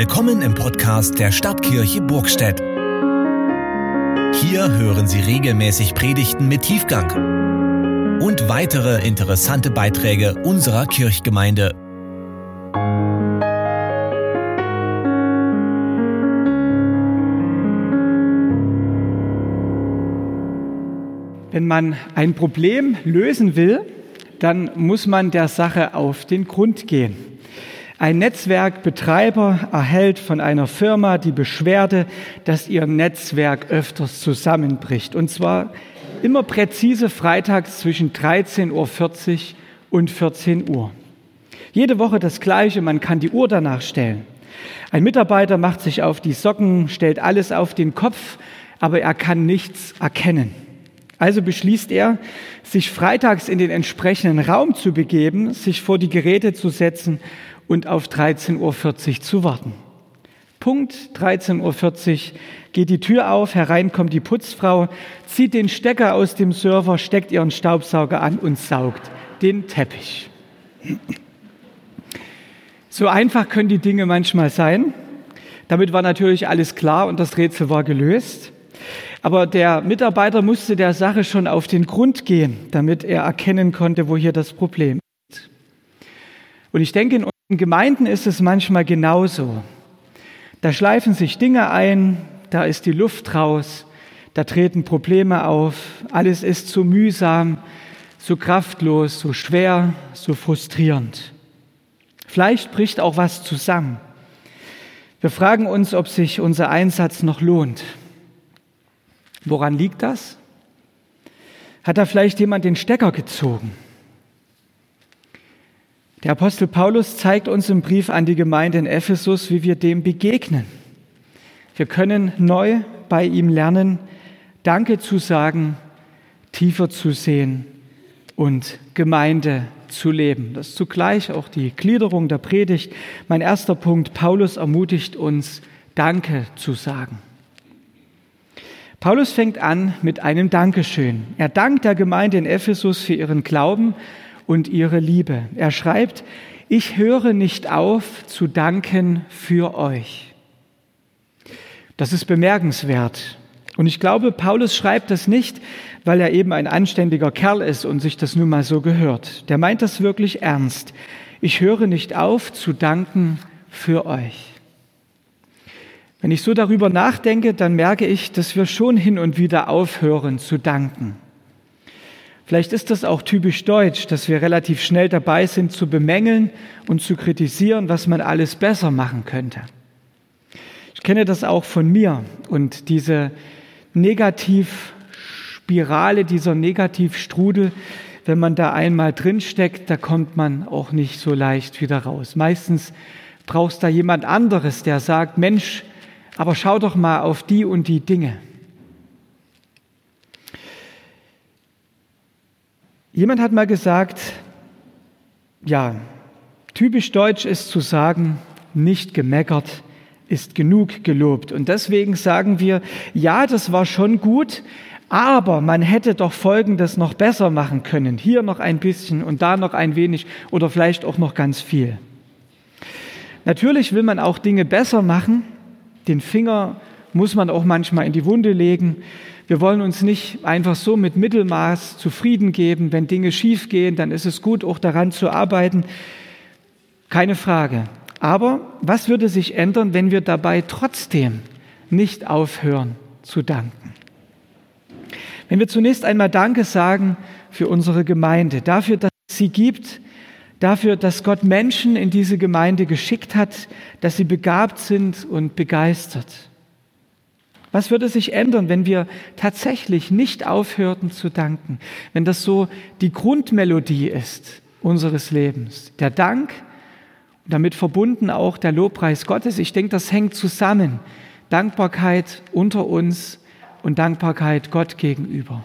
Willkommen im Podcast der Stadtkirche Burgstedt. Hier hören Sie regelmäßig Predigten mit Tiefgang und weitere interessante Beiträge unserer Kirchgemeinde. Wenn man ein Problem lösen will, dann muss man der Sache auf den Grund gehen. Ein Netzwerkbetreiber erhält von einer Firma die Beschwerde, dass ihr Netzwerk öfters zusammenbricht. Und zwar immer präzise freitags zwischen 13.40 Uhr und 14 Uhr. Jede Woche das Gleiche, man kann die Uhr danach stellen. Ein Mitarbeiter macht sich auf die Socken, stellt alles auf den Kopf, aber er kann nichts erkennen. Also beschließt er, sich freitags in den entsprechenden Raum zu begeben, sich vor die Geräte zu setzen und auf 13.40 Uhr zu warten. Punkt 13.40 Uhr geht die Tür auf, herein kommt die Putzfrau, zieht den Stecker aus dem Server, steckt ihren Staubsauger an und saugt den Teppich. So einfach können die Dinge manchmal sein. Damit war natürlich alles klar und das Rätsel war gelöst. Aber der Mitarbeiter musste der Sache schon auf den Grund gehen, damit er erkennen konnte, wo hier das Problem ist. Und ich denke, in in Gemeinden ist es manchmal genauso. Da schleifen sich Dinge ein, da ist die Luft raus, da treten Probleme auf, alles ist so mühsam, so kraftlos, so schwer, so frustrierend. Vielleicht bricht auch was zusammen. Wir fragen uns, ob sich unser Einsatz noch lohnt. Woran liegt das? Hat da vielleicht jemand den Stecker gezogen? Der Apostel Paulus zeigt uns im Brief an die Gemeinde in Ephesus, wie wir dem begegnen. Wir können neu bei ihm lernen, Danke zu sagen, tiefer zu sehen und Gemeinde zu leben. Das ist zugleich auch die Gliederung der Predigt. Mein erster Punkt, Paulus ermutigt uns, Danke zu sagen. Paulus fängt an mit einem Dankeschön. Er dankt der Gemeinde in Ephesus für ihren Glauben und ihre Liebe. Er schreibt, ich höre nicht auf zu danken für euch. Das ist bemerkenswert. Und ich glaube, Paulus schreibt das nicht, weil er eben ein anständiger Kerl ist und sich das nun mal so gehört. Der meint das wirklich ernst. Ich höre nicht auf zu danken für euch. Wenn ich so darüber nachdenke, dann merke ich, dass wir schon hin und wieder aufhören zu danken. Vielleicht ist das auch typisch deutsch, dass wir relativ schnell dabei sind zu bemängeln und zu kritisieren, was man alles besser machen könnte. Ich kenne das auch von mir und diese Negativspirale, dieser Negativstrudel, wenn man da einmal drinsteckt, da kommt man auch nicht so leicht wieder raus. Meistens brauchst da jemand anderes, der sagt, Mensch, aber schau doch mal auf die und die Dinge. Jemand hat mal gesagt, ja, typisch deutsch ist zu sagen, nicht gemeckert ist genug gelobt. Und deswegen sagen wir, ja, das war schon gut, aber man hätte doch Folgendes noch besser machen können. Hier noch ein bisschen und da noch ein wenig oder vielleicht auch noch ganz viel. Natürlich will man auch Dinge besser machen. Den Finger muss man auch manchmal in die Wunde legen. Wir wollen uns nicht einfach so mit Mittelmaß zufrieden geben. Wenn Dinge schief gehen, dann ist es gut, auch daran zu arbeiten. Keine Frage. Aber was würde sich ändern, wenn wir dabei trotzdem nicht aufhören zu danken? Wenn wir zunächst einmal Danke sagen für unsere Gemeinde, dafür, dass es sie gibt, dafür, dass Gott Menschen in diese Gemeinde geschickt hat, dass sie begabt sind und begeistert. Was würde sich ändern, wenn wir tatsächlich nicht aufhörten zu danken? Wenn das so die Grundmelodie ist unseres Lebens. Der Dank und damit verbunden auch der Lobpreis Gottes. Ich denke, das hängt zusammen. Dankbarkeit unter uns und Dankbarkeit Gott gegenüber.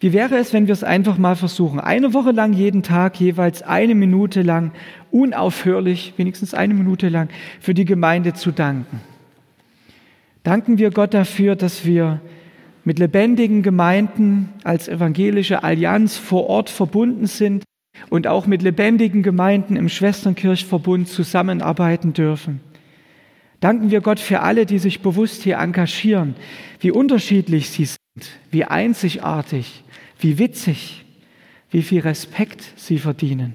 Wie wäre es, wenn wir es einfach mal versuchen? Eine Woche lang, jeden Tag, jeweils eine Minute lang, unaufhörlich, wenigstens eine Minute lang, für die Gemeinde zu danken. Danken wir Gott dafür, dass wir mit lebendigen Gemeinden als evangelische Allianz vor Ort verbunden sind, und auch mit lebendigen Gemeinden im Schwesternkirchverbund zusammenarbeiten dürfen. Danken wir Gott für alle, die sich bewusst hier engagieren, wie unterschiedlich sie sind, wie einzigartig, wie witzig, wie viel Respekt sie verdienen.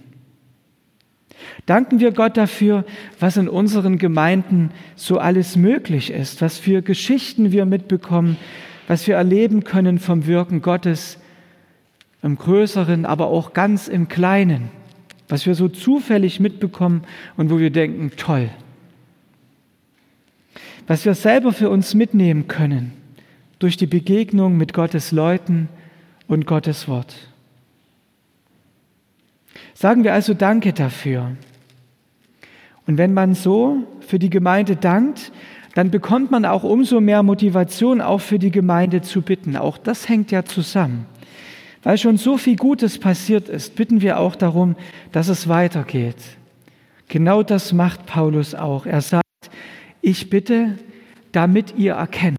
Danken wir Gott dafür, was in unseren Gemeinden so alles möglich ist, was für Geschichten wir mitbekommen, was wir erleben können vom Wirken Gottes im Größeren, aber auch ganz im Kleinen, was wir so zufällig mitbekommen und wo wir denken, toll. Was wir selber für uns mitnehmen können durch die Begegnung mit Gottes Leuten und Gottes Wort. Sagen wir also Danke dafür. Und wenn man so für die Gemeinde dankt, dann bekommt man auch umso mehr Motivation, auch für die Gemeinde zu bitten. Auch das hängt ja zusammen. Weil schon so viel Gutes passiert ist, bitten wir auch darum, dass es weitergeht. Genau das macht Paulus auch. Er sagt, ich bitte, damit ihr erkennt.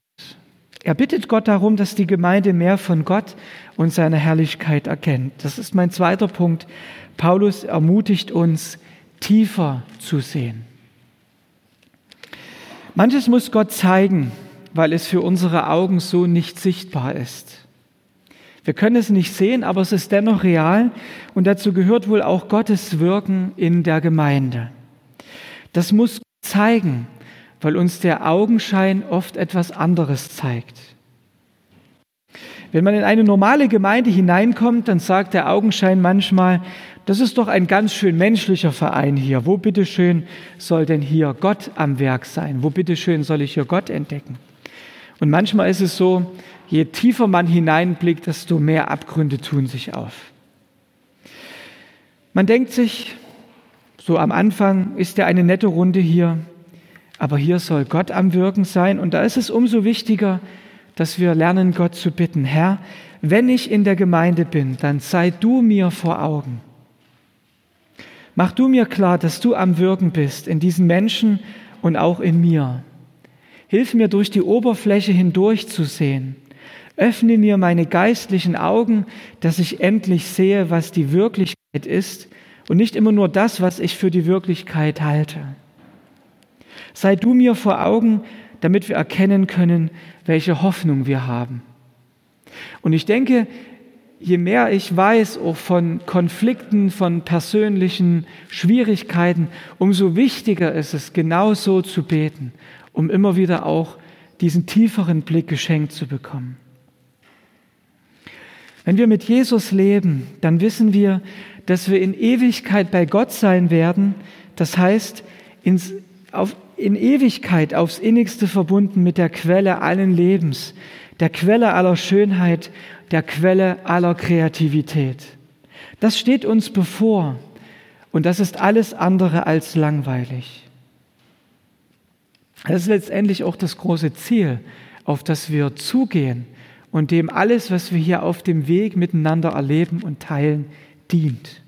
Er bittet Gott darum, dass die Gemeinde mehr von Gott und seiner Herrlichkeit erkennt. Das ist mein zweiter Punkt. Paulus ermutigt uns, tiefer zu sehen. Manches muss Gott zeigen, weil es für unsere Augen so nicht sichtbar ist. Wir können es nicht sehen, aber es ist dennoch real und dazu gehört wohl auch Gottes Wirken in der Gemeinde. Das muss zeigen, weil uns der Augenschein oft etwas anderes zeigt. Wenn man in eine normale Gemeinde hineinkommt, dann sagt der Augenschein manchmal, das ist doch ein ganz schön menschlicher Verein hier. Wo bitteschön soll denn hier Gott am Werk sein? Wo bitteschön soll ich hier Gott entdecken? Und manchmal ist es so, je tiefer man hineinblickt, desto mehr Abgründe tun sich auf. Man denkt sich, so am Anfang ist ja eine nette Runde hier, aber hier soll Gott am Wirken sein und da ist es umso wichtiger, dass wir lernen, Gott zu bitten, Herr, wenn ich in der Gemeinde bin, dann sei du mir vor Augen. Mach du mir klar, dass du am Wirken bist in diesen Menschen und auch in mir. Hilf mir durch die Oberfläche hindurch zu sehen. Öffne mir meine geistlichen Augen, dass ich endlich sehe, was die Wirklichkeit ist und nicht immer nur das, was ich für die Wirklichkeit halte. Sei du mir vor Augen, damit wir erkennen können, welche Hoffnung wir haben. Und ich denke, je mehr ich weiß auch von Konflikten, von persönlichen Schwierigkeiten, umso wichtiger ist es, genau so zu beten, um immer wieder auch diesen tieferen Blick geschenkt zu bekommen. Wenn wir mit Jesus leben, dann wissen wir, dass wir in Ewigkeit bei Gott sein werden, das heißt ins, auf, in Ewigkeit aufs innigste verbunden mit der Quelle allen Lebens, der Quelle aller Schönheit der Quelle aller Kreativität. Das steht uns bevor und das ist alles andere als langweilig. Das ist letztendlich auch das große Ziel, auf das wir zugehen und dem alles, was wir hier auf dem Weg miteinander erleben und teilen, dient.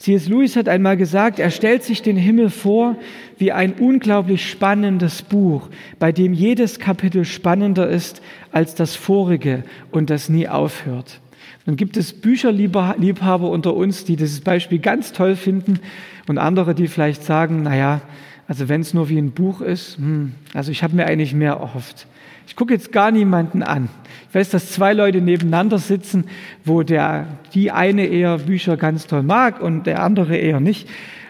C.S. Lewis hat einmal gesagt, er stellt sich den Himmel vor wie ein unglaublich spannendes Buch, bei dem jedes Kapitel spannender ist als das vorige und das nie aufhört. Nun gibt es Bücherliebhaber unter uns, die dieses Beispiel ganz toll finden und andere, die vielleicht sagen, naja, also wenn es nur wie ein Buch ist, hm, also ich habe mir eigentlich mehr erhofft. Ich gucke jetzt gar niemanden an. Ich weiß, dass zwei Leute nebeneinander sitzen, wo der, die eine eher Bücher ganz toll mag und der andere eher nicht.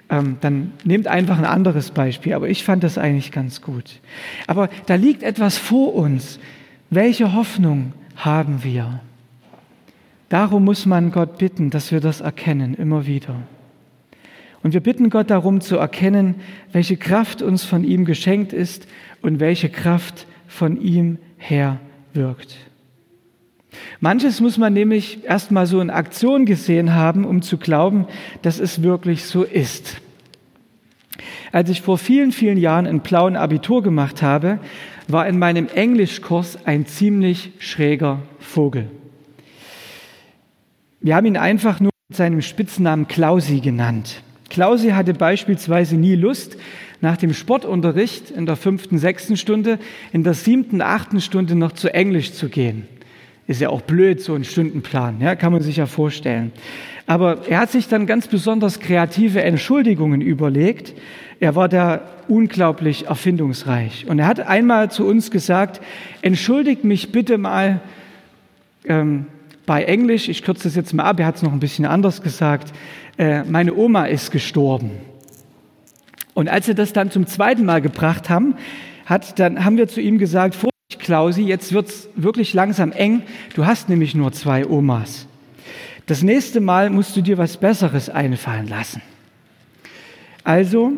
Ähm, dann nehmt einfach ein anderes Beispiel. Aber ich fand das eigentlich ganz gut. Aber da liegt etwas vor uns. Welche Hoffnung haben wir? Darum muss man Gott bitten, dass wir das erkennen, immer wieder. Und wir bitten Gott darum zu erkennen, welche Kraft uns von ihm geschenkt ist und welche Kraft von ihm her wirkt. Manches muss man nämlich erstmal so in Aktion gesehen haben, um zu glauben, dass es wirklich so ist. Als ich vor vielen, vielen Jahren ein blauen Abitur gemacht habe, war in meinem Englischkurs ein ziemlich schräger Vogel. Wir haben ihn einfach nur mit seinem Spitznamen Klausi genannt. Klausi hatte beispielsweise nie Lust, nach dem Sportunterricht in der fünften, sechsten Stunde, in der siebten, achten Stunde noch zu Englisch zu gehen. Ist ja auch blöd, so ein Stundenplan, ja, kann man sich ja vorstellen. Aber er hat sich dann ganz besonders kreative Entschuldigungen überlegt. Er war da unglaublich erfindungsreich. Und er hat einmal zu uns gesagt, entschuldigt mich bitte mal ähm, bei Englisch, ich kürze das jetzt mal ab, er hat es noch ein bisschen anders gesagt, äh, meine Oma ist gestorben. Und als sie das dann zum zweiten Mal gebracht haben, hat, dann haben wir zu ihm gesagt, Vorsicht, Klausi, jetzt wird es wirklich langsam eng. Du hast nämlich nur zwei Omas. Das nächste Mal musst du dir was Besseres einfallen lassen. Also,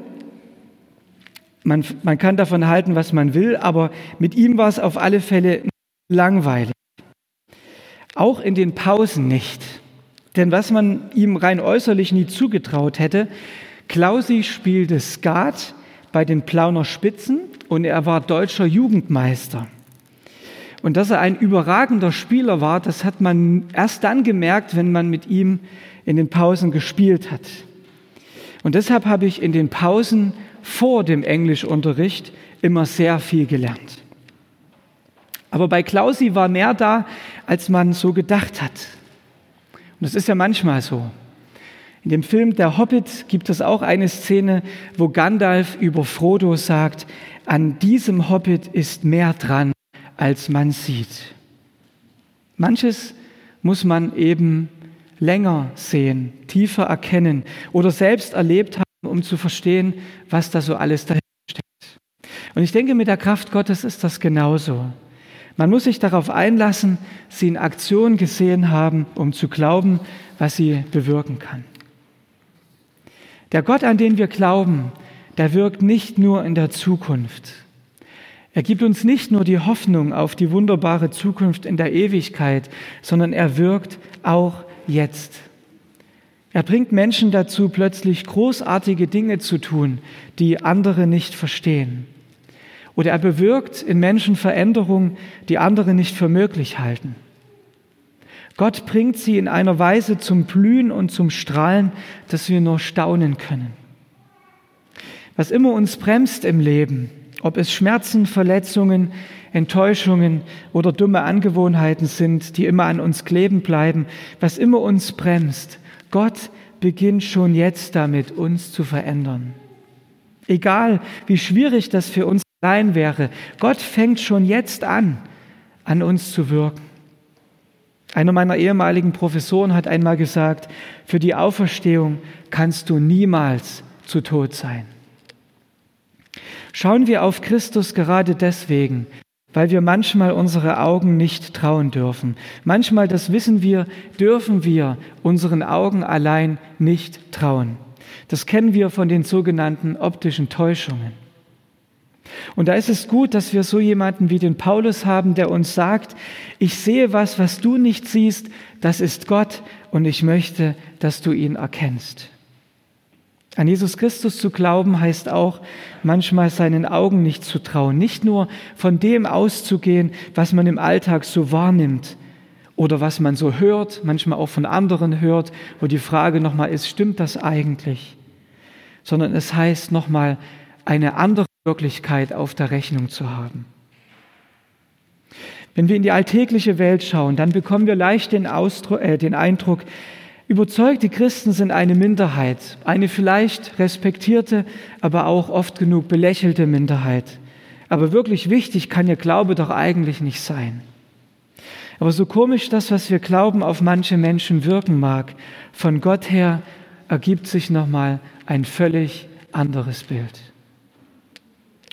man, man kann davon halten, was man will, aber mit ihm war es auf alle Fälle langweilig. Auch in den Pausen nicht. Denn was man ihm rein äußerlich nie zugetraut hätte, Klausi spielte Skat bei den Plauner Spitzen und er war deutscher Jugendmeister. Und dass er ein überragender Spieler war, das hat man erst dann gemerkt, wenn man mit ihm in den Pausen gespielt hat. Und deshalb habe ich in den Pausen vor dem Englischunterricht immer sehr viel gelernt. Aber bei Klausi war mehr da, als man so gedacht hat. Und das ist ja manchmal so. In dem Film Der Hobbit gibt es auch eine Szene, wo Gandalf über Frodo sagt, an diesem Hobbit ist mehr dran, als man sieht. Manches muss man eben länger sehen, tiefer erkennen oder selbst erlebt haben, um zu verstehen, was da so alles dahinter steckt. Und ich denke, mit der Kraft Gottes ist das genauso. Man muss sich darauf einlassen, sie in Aktion gesehen haben, um zu glauben, was sie bewirken kann. Der Gott, an den wir glauben, der wirkt nicht nur in der Zukunft. Er gibt uns nicht nur die Hoffnung auf die wunderbare Zukunft in der Ewigkeit, sondern er wirkt auch jetzt. Er bringt Menschen dazu, plötzlich großartige Dinge zu tun, die andere nicht verstehen. Oder er bewirkt in Menschen Veränderungen, die andere nicht für möglich halten. Gott bringt sie in einer Weise zum Blühen und zum Strahlen, dass wir nur staunen können. Was immer uns bremst im Leben, ob es Schmerzen, Verletzungen, Enttäuschungen oder dumme Angewohnheiten sind, die immer an uns kleben bleiben, was immer uns bremst, Gott beginnt schon jetzt damit, uns zu verändern. Egal, wie schwierig das für uns sein wäre, Gott fängt schon jetzt an, an uns zu wirken. Einer meiner ehemaligen Professoren hat einmal gesagt, für die Auferstehung kannst du niemals zu Tod sein. Schauen wir auf Christus gerade deswegen, weil wir manchmal unsere Augen nicht trauen dürfen. Manchmal, das wissen wir, dürfen wir unseren Augen allein nicht trauen. Das kennen wir von den sogenannten optischen Täuschungen. Und da ist es gut, dass wir so jemanden wie den Paulus haben, der uns sagt, ich sehe was, was du nicht siehst, das ist Gott und ich möchte, dass du ihn erkennst. An Jesus Christus zu glauben heißt auch, manchmal seinen Augen nicht zu trauen, nicht nur von dem auszugehen, was man im Alltag so wahrnimmt oder was man so hört, manchmal auch von anderen hört, wo die Frage nochmal ist, stimmt das eigentlich? Sondern es heißt nochmal, eine andere Wirklichkeit auf der Rechnung zu haben. Wenn wir in die alltägliche Welt schauen, dann bekommen wir leicht den, Ausdruck, äh, den Eindruck, überzeugte Christen sind eine Minderheit, eine vielleicht respektierte, aber auch oft genug belächelte Minderheit. Aber wirklich wichtig kann ihr Glaube doch eigentlich nicht sein. Aber so komisch das, was wir glauben, auf manche Menschen wirken mag, von Gott her ergibt sich nochmal ein völlig anderes Bild.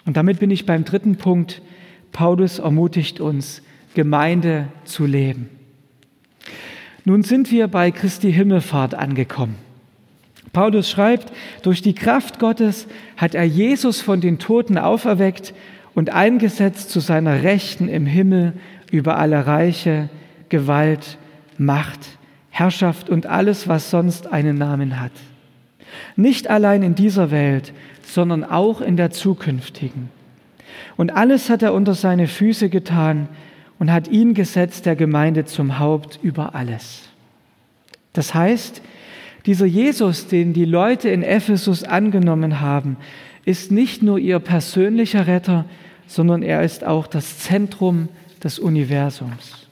Und damit bin ich beim dritten Punkt. Paulus ermutigt uns, Gemeinde zu leben. Nun sind wir bei Christi Himmelfahrt angekommen. Paulus schreibt, durch die Kraft Gottes hat er Jesus von den Toten auferweckt und eingesetzt zu seiner Rechten im Himmel über alle Reiche, Gewalt, Macht, Herrschaft und alles, was sonst einen Namen hat. Nicht allein in dieser Welt, sondern auch in der zukünftigen. Und alles hat er unter seine Füße getan und hat ihn gesetzt, der Gemeinde zum Haupt über alles. Das heißt, dieser Jesus, den die Leute in Ephesus angenommen haben, ist nicht nur ihr persönlicher Retter, sondern er ist auch das Zentrum des Universums.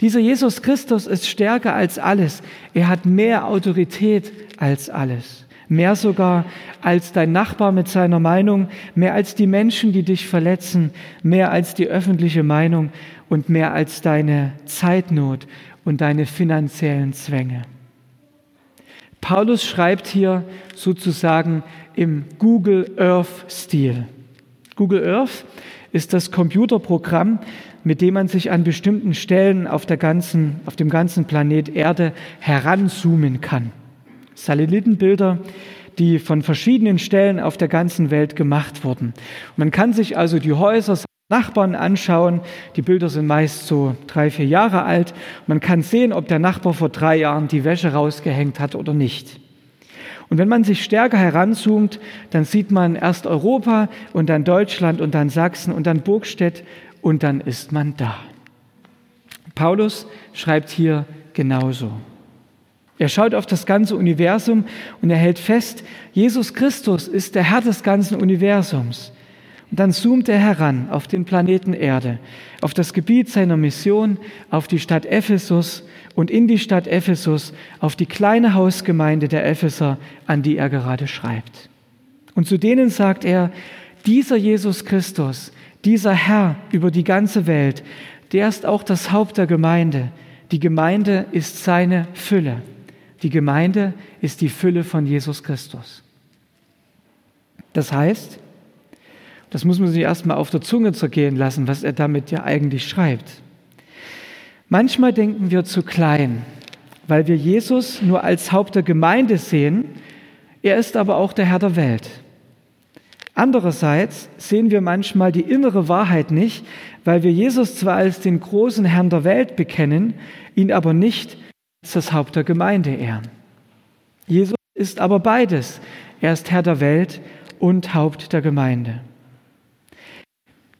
Dieser Jesus Christus ist stärker als alles. Er hat mehr Autorität als alles. Mehr sogar als dein Nachbar mit seiner Meinung, mehr als die Menschen, die dich verletzen, mehr als die öffentliche Meinung und mehr als deine Zeitnot und deine finanziellen Zwänge. Paulus schreibt hier sozusagen im Google Earth-Stil. Google Earth ist das Computerprogramm, mit dem man sich an bestimmten Stellen auf, der ganzen, auf dem ganzen Planet Erde heranzoomen kann. Satellitenbilder, die von verschiedenen Stellen auf der ganzen Welt gemacht wurden. man kann sich also die Häuser Nachbarn anschauen. Die Bilder sind meist so drei, vier Jahre alt. Man kann sehen, ob der Nachbar vor drei Jahren die Wäsche rausgehängt hat oder nicht. Und wenn man sich stärker heranzoomt, dann sieht man erst Europa und dann Deutschland und dann Sachsen und dann Burgstedt und dann ist man da. Paulus schreibt hier genauso. Er schaut auf das ganze Universum und er hält fest, Jesus Christus ist der Herr des ganzen Universums. Und dann zoomt er heran auf den Planeten Erde, auf das Gebiet seiner Mission, auf die Stadt Ephesus und in die Stadt Ephesus, auf die kleine Hausgemeinde der Epheser, an die er gerade schreibt. Und zu denen sagt er, dieser Jesus Christus, dieser Herr über die ganze Welt, der ist auch das Haupt der Gemeinde. Die Gemeinde ist seine Fülle. Die Gemeinde ist die Fülle von Jesus Christus. Das heißt, das muss man sich erstmal auf der Zunge zergehen lassen, was er damit ja eigentlich schreibt. Manchmal denken wir zu klein, weil wir Jesus nur als Haupt der Gemeinde sehen. Er ist aber auch der Herr der Welt. Andererseits sehen wir manchmal die innere Wahrheit nicht, weil wir Jesus zwar als den großen Herrn der Welt bekennen, ihn aber nicht als das Haupt der Gemeinde ehren. Jesus ist aber beides. Er ist Herr der Welt und Haupt der Gemeinde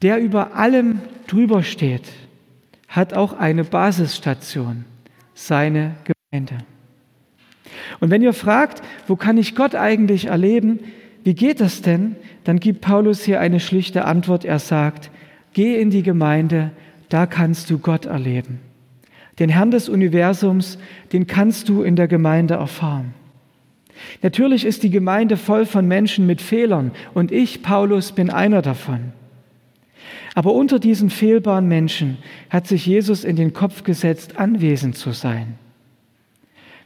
der über allem drüber steht, hat auch eine Basisstation, seine Gemeinde. Und wenn ihr fragt, wo kann ich Gott eigentlich erleben, wie geht das denn, dann gibt Paulus hier eine schlichte Antwort. Er sagt, geh in die Gemeinde, da kannst du Gott erleben. Den Herrn des Universums, den kannst du in der Gemeinde erfahren. Natürlich ist die Gemeinde voll von Menschen mit Fehlern und ich, Paulus, bin einer davon. Aber unter diesen fehlbaren Menschen hat sich Jesus in den Kopf gesetzt, anwesend zu sein.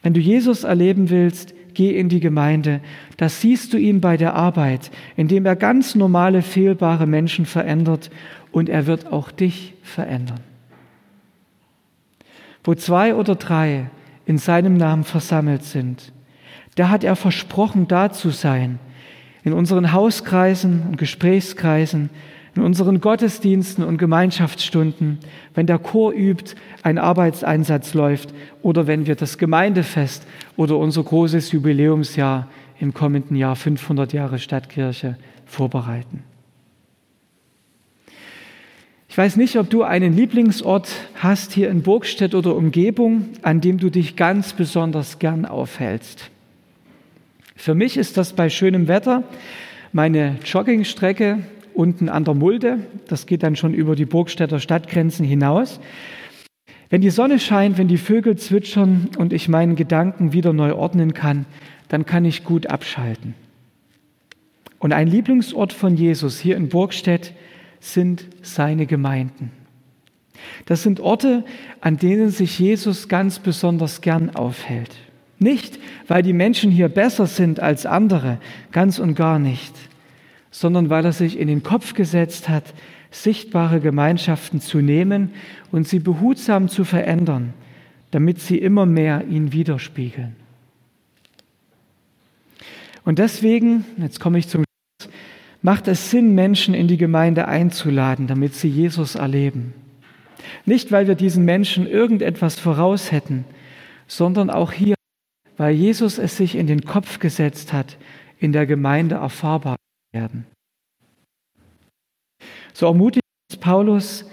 Wenn du Jesus erleben willst, geh in die Gemeinde. Das siehst du ihm bei der Arbeit, indem er ganz normale, fehlbare Menschen verändert und er wird auch dich verändern. Wo zwei oder drei in seinem Namen versammelt sind, da hat er versprochen, da zu sein, in unseren Hauskreisen und Gesprächskreisen, in unseren Gottesdiensten und Gemeinschaftsstunden, wenn der Chor übt, ein Arbeitseinsatz läuft oder wenn wir das Gemeindefest oder unser großes Jubiläumsjahr im kommenden Jahr 500 Jahre Stadtkirche vorbereiten. Ich weiß nicht, ob du einen Lieblingsort hast hier in Burgstedt oder Umgebung, an dem du dich ganz besonders gern aufhältst. Für mich ist das bei schönem Wetter meine Joggingstrecke unten an der Mulde. Das geht dann schon über die Burgstädter Stadtgrenzen hinaus. Wenn die Sonne scheint, wenn die Vögel zwitschern und ich meinen Gedanken wieder neu ordnen kann, dann kann ich gut abschalten. Und ein Lieblingsort von Jesus hier in Burgstedt sind seine Gemeinden. Das sind Orte, an denen sich Jesus ganz besonders gern aufhält. Nicht, weil die Menschen hier besser sind als andere, ganz und gar nicht, sondern weil er sich in den Kopf gesetzt hat, sichtbare Gemeinschaften zu nehmen und sie behutsam zu verändern, damit sie immer mehr ihn widerspiegeln. Und deswegen, jetzt komme ich zum Schluss, macht es Sinn, Menschen in die Gemeinde einzuladen, damit sie Jesus erleben. Nicht, weil wir diesen Menschen irgendetwas voraus hätten, sondern auch hier, weil Jesus es sich in den Kopf gesetzt hat, in der Gemeinde erfahrbar werden. So ermutigt Paulus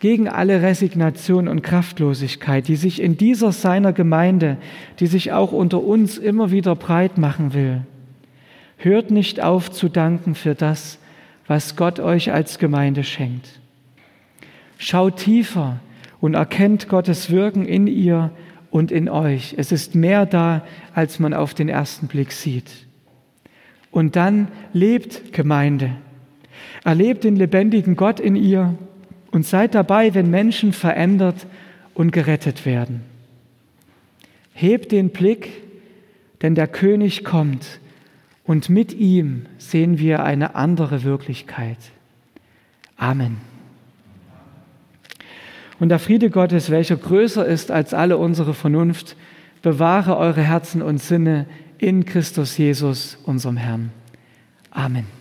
gegen alle Resignation und Kraftlosigkeit, die sich in dieser seiner Gemeinde, die sich auch unter uns immer wieder breit machen will. Hört nicht auf zu danken für das, was Gott euch als Gemeinde schenkt. Schaut tiefer und erkennt Gottes Wirken in ihr und in euch. Es ist mehr da, als man auf den ersten Blick sieht. Und dann lebt Gemeinde. Erlebt den lebendigen Gott in ihr und seid dabei, wenn Menschen verändert und gerettet werden. Hebt den Blick, denn der König kommt und mit ihm sehen wir eine andere Wirklichkeit. Amen. Und der Friede Gottes, welcher größer ist als alle unsere Vernunft, bewahre eure Herzen und Sinne in Christus Jesus, unserem Herrn. Amen.